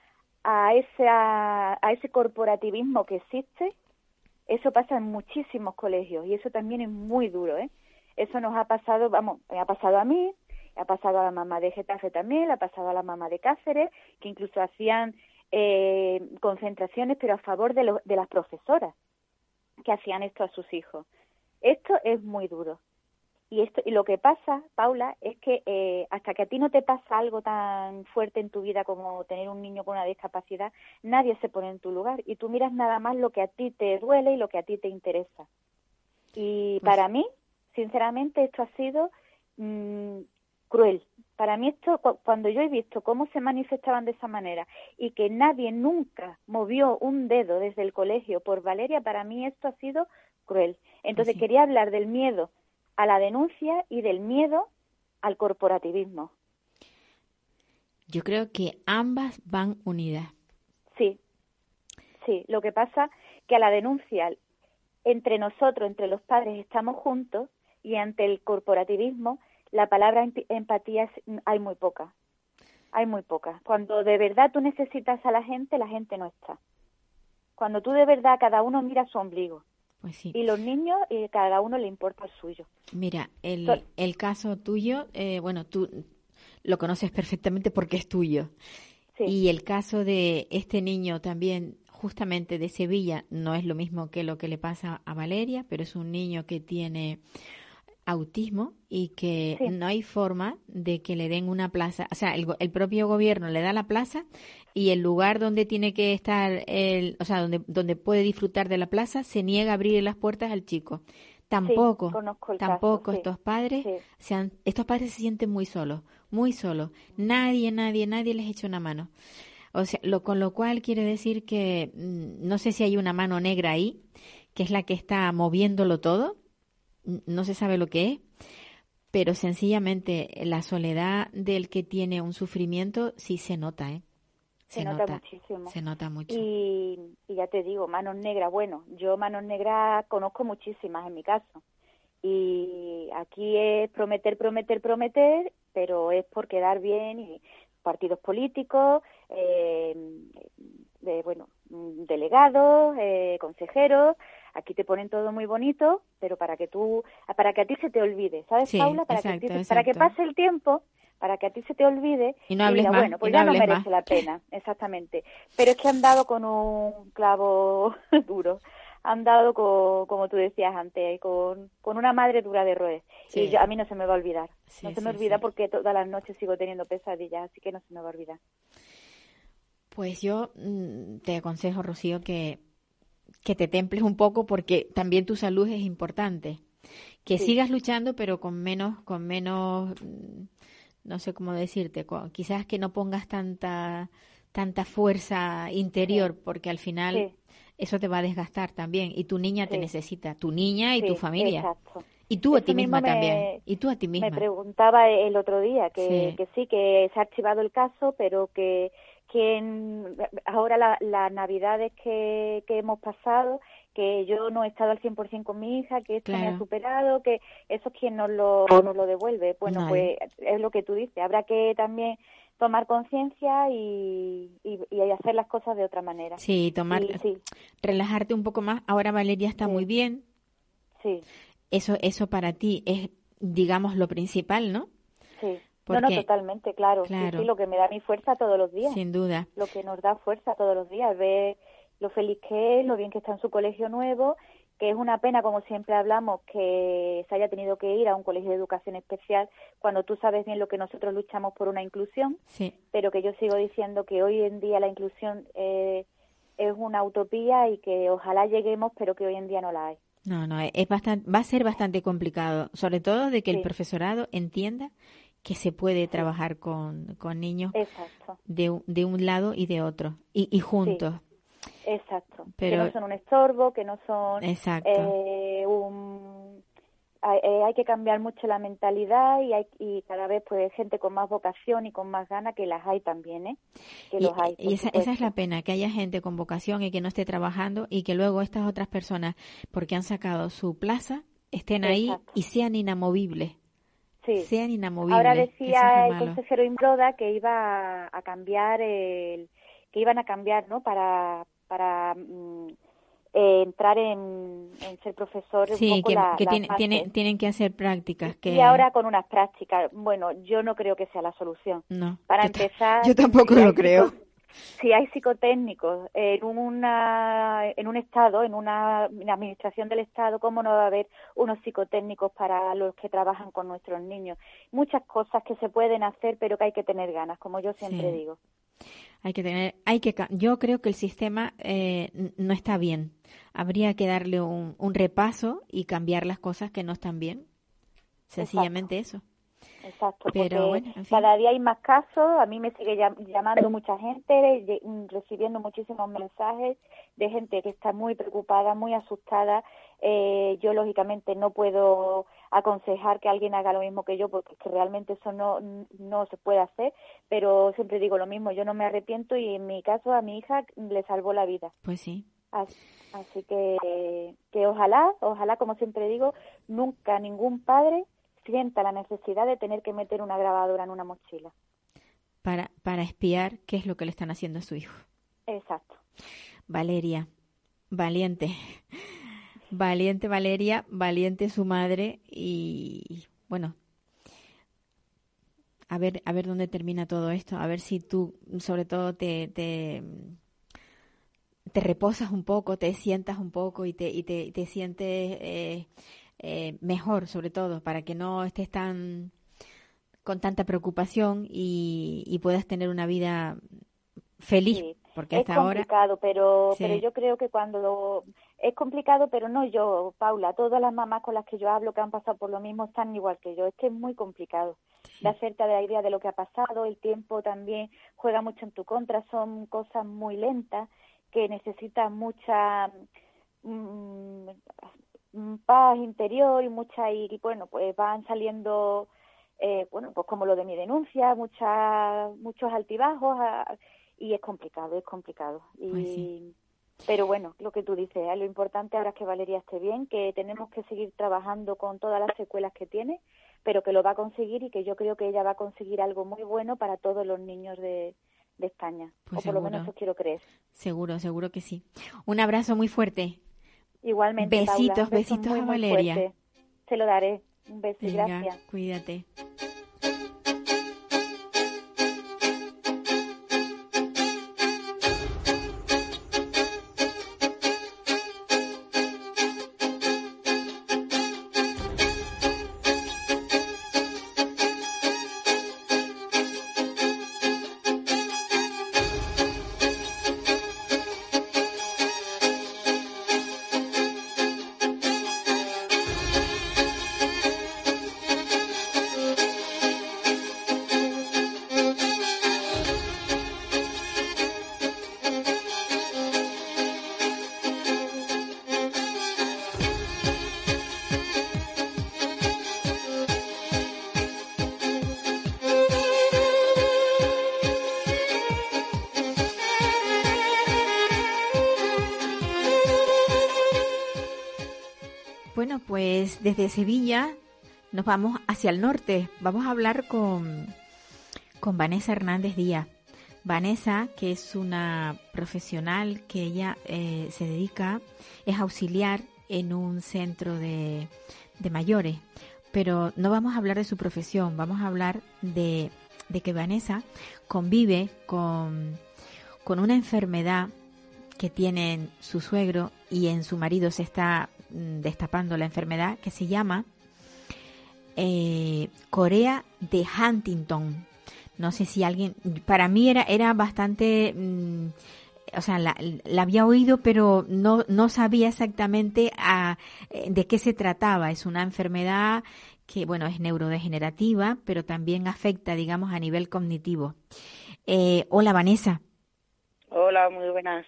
a esa, a ese corporativismo que existe, eso pasa en muchísimos colegios y eso también es muy duro, ¿eh? Eso nos ha pasado, vamos, me ha pasado a mí, ha pasado a la mamá de Getafe también, ha pasado a la mamá de Cáceres, que incluso hacían eh, concentraciones, pero a favor de, lo- de las profesoras que hacían esto a sus hijos. Esto es muy duro. Y esto y lo que pasa, Paula, es que eh, hasta que a ti no te pasa algo tan fuerte en tu vida como tener un niño con una discapacidad, nadie se pone en tu lugar y tú miras nada más lo que a ti te duele y lo que a ti te interesa. Y para mí, sinceramente, esto ha sido mm, cruel. Para mí esto, cu- cuando yo he visto cómo se manifestaban de esa manera y que nadie nunca movió un dedo desde el colegio por Valeria, para mí esto ha sido cruel. Entonces sí. quería hablar del miedo a la denuncia y del miedo al corporativismo. Yo creo que ambas van unidas. Sí, sí. Lo que pasa que a la denuncia entre nosotros, entre los padres, estamos juntos y ante el corporativismo la palabra emp- empatía es- hay muy poca. Hay muy poca. Cuando de verdad tú necesitas a la gente, la gente no está. Cuando tú de verdad cada uno mira su ombligo Pues sí. y los niños y cada uno le importa el suyo. Mira, el, el caso tuyo, eh, bueno, tú lo conoces perfectamente porque es tuyo. Sí. Y el caso de este niño también, justamente de Sevilla, no es lo mismo que lo que le pasa a Valeria, pero es un niño que tiene autismo y que Sí. no hay forma de que le den una plaza. O sea, el, el propio gobierno le da la plaza y el lugar donde tiene que estar, el, o sea, donde, donde puede disfrutar de la plaza, se niega a abrir las puertas al chico. Tampoco, caso, tampoco sí. estos padres, se han- estos padres se sienten muy solos, muy solos. Nadie, nadie, nadie les echa una mano. O sea, lo, con lo cual quiere decir que mm, no sé si hay una mano negra ahí, que es la que está moviéndolo todo, no se sabe lo que es, pero sencillamente la soledad del que tiene un sufrimiento sí se nota, ¿eh? Se nota muchísimo. Se nota mucho. Y, y ya te digo, manos negras, bueno, yo manos negras conozco muchísimas en mi caso. Y aquí es prometer, prometer, prometer, pero es por quedar bien y partidos políticos, eh, de, bueno, delegados, eh, consejeros, aquí te ponen todo muy bonito, pero para que tú, para que a ti se te olvide, ¿sabes, Sí, Paula? Para, que, exacto, se- para que pase el tiempo, para que a ti se te olvide Y no hables diga, más, bueno, pues y no ya no merece más. la pena, <laughs> exactamente. Pero es que han dado con un clavo <laughs> duro, han dado con, como tú decías antes, con, con una madre dura de roer. Sí. Y yo- a mí no se me va a olvidar, Sí, no se me olvida porque todas las noches sigo teniendo pesadillas, así que no se me va a olvidar. Pues yo mm, te aconsejo, Rocío, que, que te temples un poco porque también tu salud es importante. Que Sí. sigas luchando, pero con menos, con menos, mm, no sé cómo decirte, con- quizás que no pongas tanta, tanta fuerza interior, porque al final Sí. eso te va a desgastar también. Y tu niña te necesita, tu niña y tu familia. Exacto. Y tú a ti misma me- también. Y tú a ti misma. Me preguntaba el otro día que Sí. que, sí, que se ha archivado el caso, pero que, que en- ahora la- las navidades que, que hemos pasado, que yo no he estado al 100% con mi hija, que esto me ha superado, que eso es quien nos lo, nos lo devuelve. Bueno, pues es lo que tú dices, habrá que también tomar conciencia y, y, y hacer las cosas de otra manera. Sí, tomar, Y sí, relajarte un poco más. Ahora Valeria está Sí. muy bien. sí, Eso, eso para ti es, digamos, lo principal, ¿no? sí. No, no, Porque- totalmente, claro. Sí, Claro. sí, lo que me da mi fuerza todos los días. Sin duda. lo que nos da fuerza todos los días, ver lo feliz que es, lo bien que está en su colegio nuevo, que es una pena, como siempre hablamos, que se haya tenido que ir a un colegio de educación especial cuando tú sabes bien lo que nosotros luchamos por una inclusión, Sí. pero que yo sigo diciendo que hoy en día la inclusión eh, es una utopía y que ojalá lleguemos, pero que hoy en día no la hay. No, no, es bastante, va a ser bastante complicado, sobre todo de que el Sí. profesorado entienda que se puede trabajar con, con niños Exacto, de, un- de un lado y de otro, y, y juntos. exacto. Pero- que no son un estorbo, que no son Exacto. eh, un hay, eh, hay que cambiar mucho la mentalidad y hay y cada vez pues gente con más vocación y con más ganas que las hay también eh que Y, los hay y esa, esa es la pena, que haya gente con vocación y que no esté trabajando y que luego estas otras personas, porque han sacado su plaza, estén ahí y sean inamovibles. Sí Sean inamovibles. ahora es decía el consejero Imbroda que iba a, cambiar el que iban a cambiar no para para mm, eh, entrar en, en ser profesor un Sí, poco que, la- que la tiene- tienen que hacer prácticas. Que... y ahora con unas prácticas bueno yo no creo que sea la solución No. para yo empezar <laughs> Yo tampoco lo creo. Si hay psicotécnicos en una en un estado en una, en administración del estado cómo no va a haber unos psicotécnicos para los que trabajan con nuestros niños muchas cosas que se pueden hacer pero que hay que tener ganas como yo siempre Sí. digo Hay que tener, hay que, yo creo que el sistema eh, no está bien. Habría que darle un, un repaso y cambiar las cosas que no están bien. Sencillamente eso. Exacto, Pero porque bueno, en fin. cada día hay más casos, a mí me sigue llam- llamando mucha gente, recibiendo muchísimos mensajes de gente que está muy preocupada, muy asustada. Eh, yo lógicamente no puedo aconsejar que alguien haga lo mismo que yo porque es que realmente eso no, no se puede hacer, pero siempre digo lo mismo, yo no me arrepiento y en mi caso a mi hija le salvó la vida. Pues sí. Así, así que, que ojalá, ojalá, como siempre digo, nunca ningún padre sienta la necesidad de tener que meter una grabadora en una mochila. Para, para espiar qué es lo que le están haciendo a su hijo. Exacto. Valeria, valiente. Valiente Valeria, valiente su madre y bueno, a ver, a ver dónde termina todo esto, a ver si tú sobre todo te, te, te reposas un poco, te sientas un poco y te, y te, te sientes eh, eh, mejor, sobre todo, para que no estés tan con tanta preocupación y, y puedas tener una vida feliz, Sí. porque es hasta ahora complicado, pero, Sí. pero yo creo que cuando lo- es complicado, pero no yo, Paula, todas las mamás con las que yo hablo que han pasado por lo mismo están igual que yo. Es que es muy complicado de hacerte la idea de lo que ha pasado. El tiempo también juega mucho en tu contra. Son cosas muy lentas que necesitan mucha mm, paz interior y mucha y, bueno, pues van saliendo eh, bueno, pues como lo de mi denuncia, muchas muchos altibajos y es complicado, es complicado. Y, Pues sí. Pero bueno, lo que tú dices, eh, lo importante ahora es que Valeria esté bien, que tenemos que seguir trabajando con todas las secuelas que tiene, pero que lo va a conseguir y que yo creo que ella va a conseguir algo muy bueno para todos los niños de, de España. Pues o por lo menos eso quiero creer. seguro, seguro que sí. Un abrazo muy fuerte. Igualmente, Paula, Besitos, beso besitos a Valeria. fuerte. Se lo daré. Un beso Venga, gracias. cuídate. Desde Sevilla nos vamos hacia el norte. Vamos a hablar con, con Vanessa Hernández Díaz. Vanessa, que es una profesional que ella eh, se dedica, es auxiliar en un centro de, de mayores. Pero no vamos a hablar de su profesión, vamos a hablar de, de que Vanessa convive con, con una enfermedad que tienen su suegro y en su marido se está destapando la enfermedad que se llama eh, Corea de Huntington. No sé si alguien, para mí era, era bastante, mm, o sea, la, la había oído, pero no, no sabía exactamente a, eh, de qué se trataba. Es una enfermedad que, bueno, es neurodegenerativa, pero también afecta, digamos, a nivel cognitivo. Eh, hola, Vanessa. Hola, muy buenas.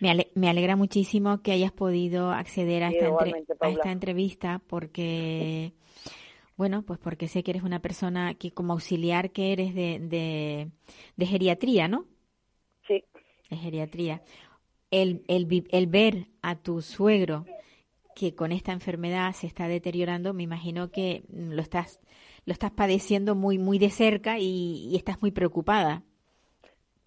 Me, ale- me alegra muchísimo que hayas podido acceder a Sí, esta, entre- a esta entrevista porque, bueno, pues porque sé que eres una persona que como auxiliar que eres de, de, de geriatría, ¿no? Sí, De geriatría. El, el, el ver a tu suegro que con esta enfermedad se está deteriorando, me imagino que lo estás, lo estás padeciendo muy, muy de cerca y, y estás muy preocupada,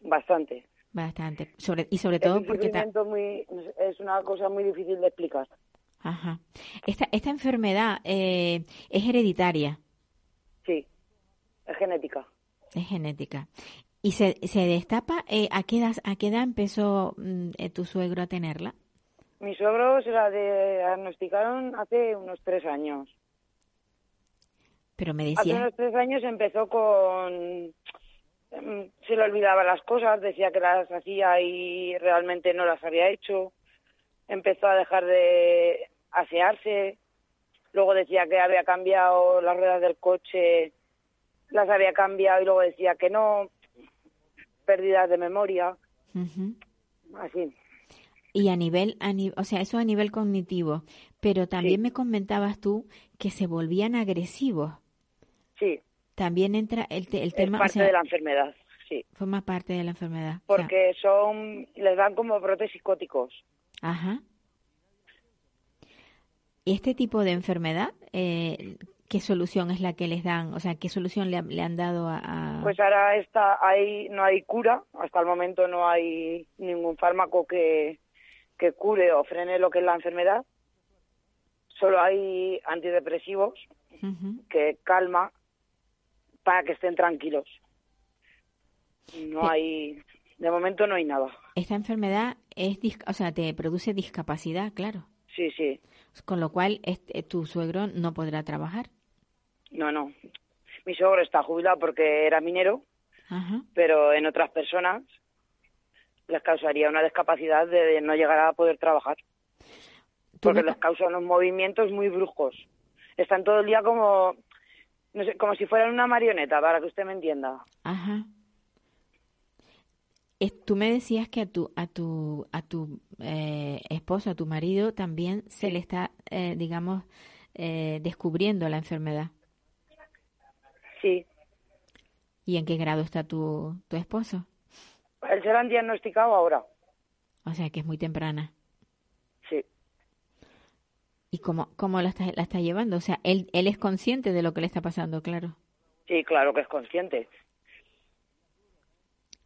bastante. Bastante. Sobre, y sobre Es todo un porque ta- muy, es una cosa muy difícil de explicar. Ajá. Esta, esta enfermedad eh, es hereditaria, Sí, es genética. es genética. ¿Y se, se destapa? eh, ¿a, qué edad, ¿A qué edad empezó mm, eh, tu suegro a tenerla? Mi suegro se la diagnosticaron hace unos tres años. Pero me Hace decías, unos tres años empezó con... em, Se le olvidaba las cosas, decía que las hacía y realmente no las había hecho. Empezó a dejar de asearse. Luego decía que había cambiado las ruedas del coche, las había cambiado y luego decía que no. Pérdidas de memoria, así. y a nivel, a ni- o sea, eso a nivel cognitivo, pero también Sí. me comentabas tú que se volvían agresivos. Sí, También entra el, te- el es tema, o parte sea, de la enfermedad, sí. forma parte de la enfermedad. o sea, Porque son, les dan como brotes psicóticos. Ajá. ¿Y este tipo de enfermedad, eh, qué solución es la que les dan? O sea, ¿qué solución le, han- le han dado a...? a- Pues ahora está, hay, no hay cura, hasta el momento no hay ningún fármaco que, que cure o frene lo que es la enfermedad. Solo hay antidepresivos que calma para que estén tranquilos. No hay, de momento no hay nada. Esta enfermedad es, o sea, te produce discapacidad, claro. Sí, sí. Con lo cual, este, tu suegro no podrá trabajar. No, no. Mi suegro está jubilado porque era minero, Ajá. pero en otras personas les causaría una discapacidad de no llegar a poder trabajar. Porque les causan unos movimientos muy bruscos. Están todo el día como, no sé, como si fueran una marioneta, para que usted me entienda. Ajá. Es- tú me decías que a tu a tu a tu eh, esposo, a tu marido también se le está, eh, digamos, eh, descubriendo la enfermedad. Sí. ¿Y en qué grado está tu tu esposo? Él se lo han diagnosticado ahora. O sea, que es muy temprana. ¿Y cómo cómo la está la está llevando? O sea, él él es consciente de lo que le está pasando, claro. Sí, claro que es consciente.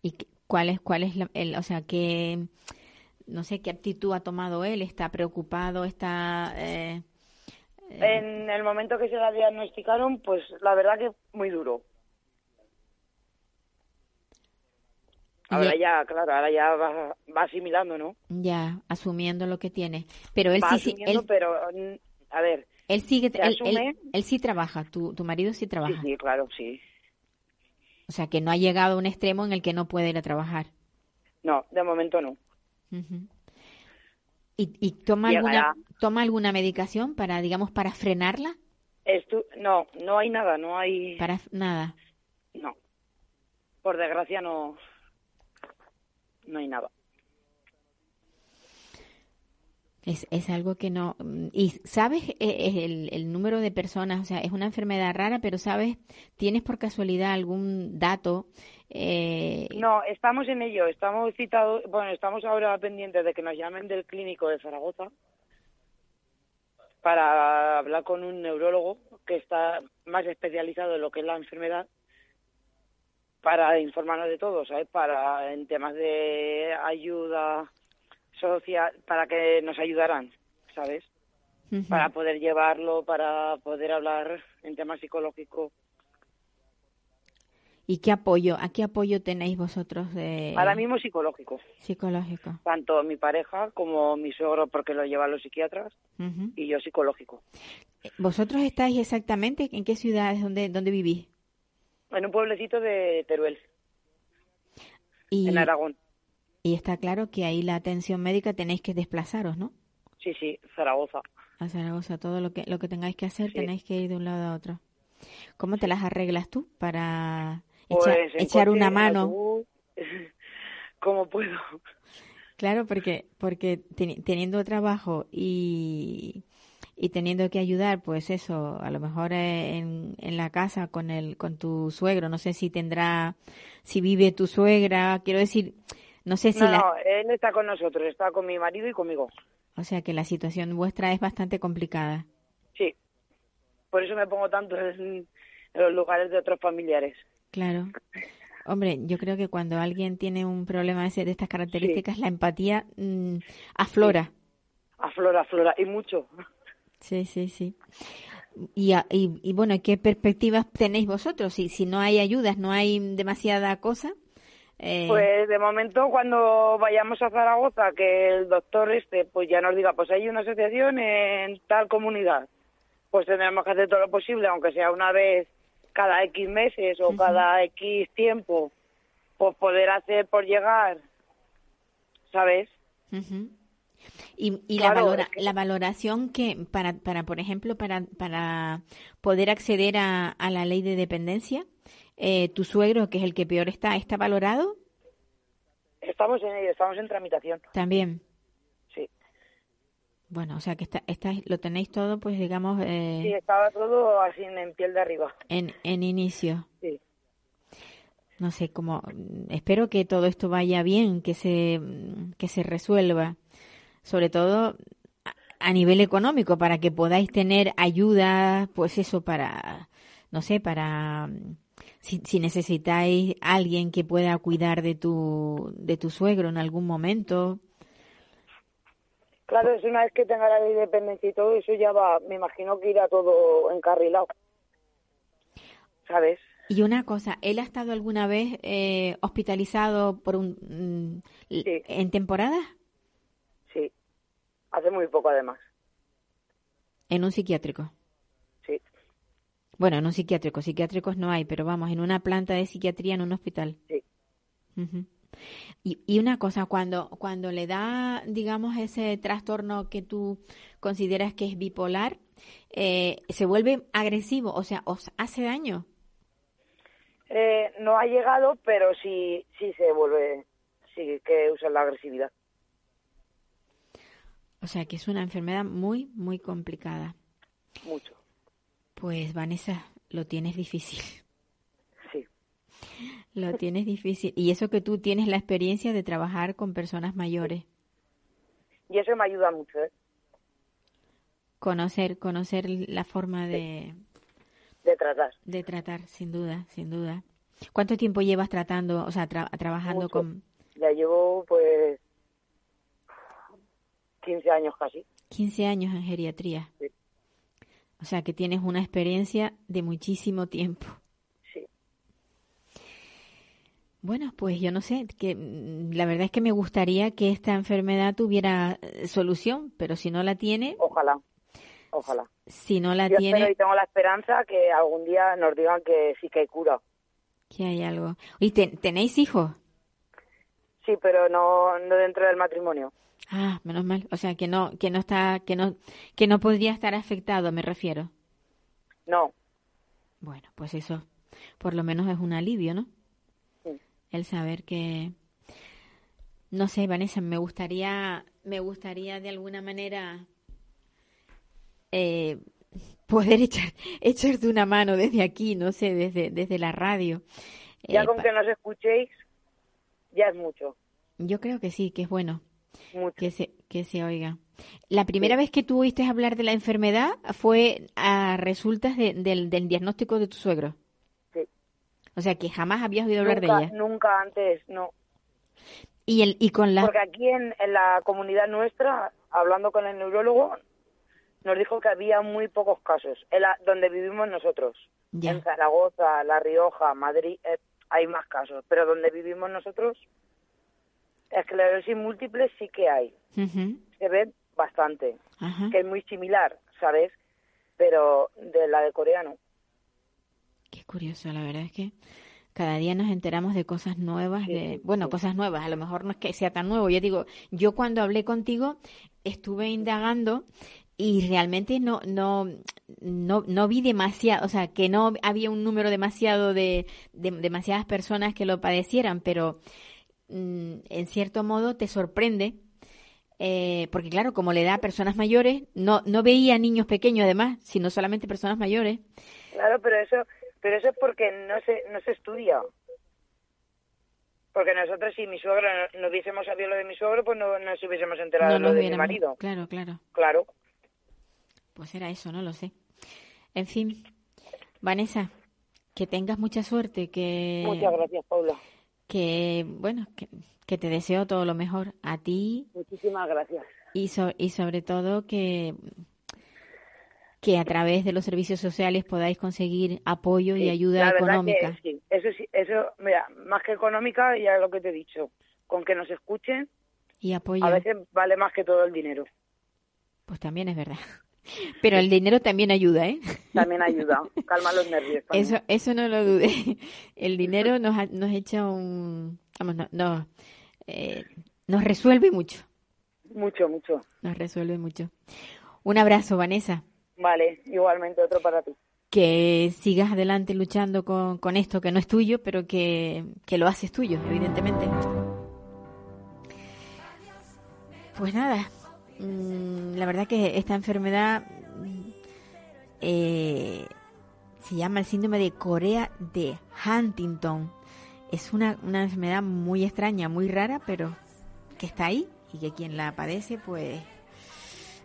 ¿Y cuál es cuál es la, el, o sea, qué no sé qué actitud ha tomado él? ¿Está preocupado? ¿Está eh, En el momento que se la diagnosticaron, pues la verdad que muy duro. Ahora ya, claro, ahora ya va, va asimilando, ¿no? Ya, asumiendo lo que tiene. Pero él va sí, él, pero, mm, a ver, él sigue, él, él- asume. él sí trabaja, tu, tu marido sí trabaja. sí, claro, sí. O sea, que no ha llegado a un extremo en el que no puede ir a trabajar. No, de momento no. ¿Y, y toma alguna toma alguna medicación para, digamos, para frenarla? Estu no, no hay nada, no hay... Para nada. No. Por desgracia no... No hay nada. Es, es algo que no... ¿Y sabes eh, el, el número de personas? O sea, es una enfermedad rara, pero ¿sabes? ¿Tienes por casualidad algún dato? Eh, No, estamos en ello, estamos citados, bueno, estamos ahora pendientes de que nos llamen del clínico de Zaragoza para hablar con un neurólogo que está más especializado en lo que es la enfermedad para informarnos de todo, ¿sabes? Para en temas de ayuda social, para que nos ayudaran, ¿sabes? Para poder llevarlo, para poder hablar en temas psicológicos. ¿Y qué apoyo? ¿A qué apoyo tenéis vosotros de Ahora mismo psicológico, psicológico? tanto mi pareja como mi suegro porque lo llevan los psiquiatras y yo psicológico. ¿Vosotros estáis exactamente en qué ciudades donde, donde vivís? En un pueblecito de Teruel, Y, en Aragón. y está claro que ahí la atención médica tenéis que desplazaros, ¿no? Sí, sí, Zaragoza. A Zaragoza, todo lo que, lo que tengáis que hacer Sí. tenéis que ir de un lado a otro. ¿Cómo te las arreglas tú para Pues, echa- en echar una mano? <laughs> como puedo. Claro, porque, porque teni- teniendo trabajo y, y teniendo que ayudar, pues eso, a lo mejor eh, en, en la casa con el, con tu suegro, no sé si tendrá, si vive tu suegra, quiero decir, no sé si No, la, no, él está con nosotros, está con mi marido y conmigo. o sea que la situación vuestra es bastante complicada. Sí. Por eso me pongo tanto en, en los lugares de otros familiares. Claro. Hombre, yo creo que cuando alguien tiene un problema de, ese- de estas características, la empatía mm, aflora. Aflora, aflora, y mucho. Sí, sí, sí. Y, y, y bueno, ¿qué perspectivas tenéis vosotros? Si, si no hay ayudas, no hay demasiada cosa. eh, Pues de momento cuando vayamos a Zaragoza, que el doctor este pues ya nos diga, pues hay una asociación en tal comunidad, pues tendremos que hacer todo lo posible, aunque sea una vez cada X meses o cada X tiempo, pues poder hacer por llegar, ¿sabes? ujú. Y, y Claro, la, valora- es que- la valoración que, para, para por ejemplo, para, para poder acceder a, a la ley de dependencia, eh, tu suegro, que es el que peor está, ¿está valorado? Estamos en ello, estamos en tramitación, También. sí. Bueno, o sea que está, está, lo tenéis todo, pues digamos, eh, Sí, estaba todo así en, en piel de arriba, en, en inicio. sí. No sé cómo. Espero que todo esto vaya bien, que se, que se resuelva. Sobre todo a, nivel económico, para que podáis tener ayuda, pues eso, para, no sé, para. Si, si necesitáis alguien que pueda cuidar de tu, de tu suegro en algún momento. Claro, es una vez que tenga la ley de dependencia y todo eso ya va, me imagino que irá todo encarrilado, ¿sabes? Y una cosa, ¿él ha estado alguna vez eh, hospitalizado por un, mm, Sí. en temporada? Hace muy poco además. En un psiquiátrico. Sí. Bueno, en un psiquiátrico. Psiquiátricos no hay, pero vamos, en una planta de psiquiatría en un hospital. Sí. Y una cosa, cuando, cuando le da, digamos, ese trastorno que tú consideras que es bipolar, eh, se vuelve agresivo, o sea, os hace daño. Eh, no ha llegado, pero sí, sí se vuelve, sí que usa la agresividad. O sea, que es una enfermedad muy, muy complicada. Mucho. Pues, Vanessa, lo tienes difícil. Sí. Lo tienes difícil. Y eso que tú tienes la experiencia de trabajar con personas mayores. Y eso me ayuda mucho, ¿eh? Conocer, conocer la forma de, De tratar. de tratar, sin duda, sin duda. ¿Cuánto tiempo llevas tratando, o sea, tra- trabajando Mucho. con Ya llevo, pues, 15 años casi. 15 años en geriatría? Sí. O sea, que tienes una experiencia de muchísimo tiempo. Sí. Bueno, pues yo no sé, que mm, la verdad es que me gustaría que esta enfermedad tuviera eh, solución, pero si no la tiene, Ojalá. Ojalá. si no la Yo tiene, espero y tengo la esperanza que algún día nos digan que sí que hay cura. que hay algo. ¿Y te- tenéis hijos? Sí, pero no, no dentro del matrimonio. Ah, menos mal. O sea, que no, que no está, que no, que no podría estar afectado, me refiero. No. Bueno, pues eso, por lo menos es un alivio, ¿no? Sí. El saber que, no sé, Vanessa, me gustaría, me gustaría de alguna manera eh, poder echar, <laughs> echarte una mano desde aquí, no sé, desde, desde la radio. Ya Eh, con que nos escuchéis, ya es mucho. Yo creo que sí, que es bueno. Mucho. que se, que se oiga. La primera vez que tú oíste hablar de la enfermedad fue a resultas de- del, del diagnóstico de tu suegro. Sí. O sea, que jamás habías oído hablar nunca, de ella. nunca antes, no. Y, el, y con la... Porque aquí en, en la comunidad nuestra, hablando con el neurólogo, nos dijo que había muy pocos casos. En la- donde vivimos nosotros, Ya. en Zaragoza, La Rioja, Madrid, eh, hay más casos. Pero donde vivimos nosotros, esclerosis múltiple sí que hay. Se ve bastante, que es muy similar, ¿sabes? Pero de la de coreano. Qué curioso, la verdad es que cada día nos enteramos de cosas nuevas, Sí, de, bueno, sí. cosas nuevas, a lo mejor no es que sea tan nuevo, yo digo, yo cuando hablé contigo estuve indagando y realmente no, no, no, no vi demasiado, o sea, que no había un número demasiado de, de demasiadas personas que lo padecieran, pero en cierto modo te sorprende eh, porque claro, como le da a personas mayores, no, no veía niños pequeños además, sino solamente personas mayores. Claro, pero eso, pero eso es porque no se, no se estudia. Porque nosotros, si mi suegro no, no hubiésemos sabido lo de mi suegro, pues no nos hubiésemos enterado no de lo nos de mi marido. Claro, claro. Claro. Pues era eso, no lo sé. En fin, Vanessa, que tengas mucha suerte, que, Muchas gracias, Paula. Que bueno, que, que te deseo todo lo mejor a ti Muchísimas gracias. y, so- y sobre todo que que a través de los servicios sociales podáis conseguir apoyo y ayuda económica. que sí, eso sí, eso, mira, más que económica, ya lo que te he dicho. Con que nos escuchen, Y apoyo, a veces vale más que todo el dinero. pues también es verdad. Pero el dinero también ayuda, ¿eh? También ayuda, calma los nervios. también. Eso, eso no lo dude. El dinero nos, ha- nos echa un... Vamos, no, no, eh, nos resuelve mucho. Mucho, mucho. Nos resuelve mucho. Un abrazo, Vanessa. Vale, igualmente otro para ti. Que sigas adelante luchando con, con esto que no es tuyo, pero que, que lo haces tuyo, evidentemente. Pues nada, la verdad que esta enfermedad mm, eh, se llama el síndrome de Corea de Huntington. Es una, una enfermedad muy extraña, muy rara, pero que está ahí y que quien la padece, pues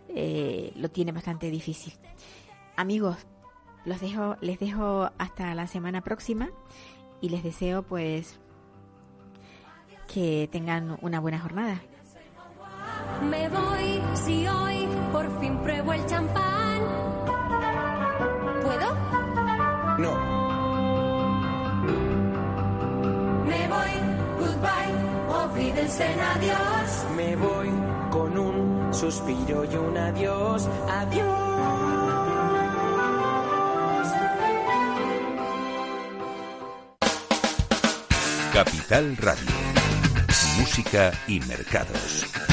eh, lo tiene bastante difícil. Amigos, los dejo, les dejo hasta la semana próxima y les deseo pues que tengan una buena jornada me voy si hoy por fin pruebo el champán. ¿Puedo? No. Me voy, goodbye, oh, olvídense en adiós. Me voy con un suspiro y un adiós, adiós. Capital Radio. Música y mercados.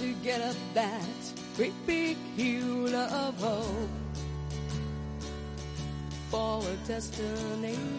to get up that great big hill of hope for a destination.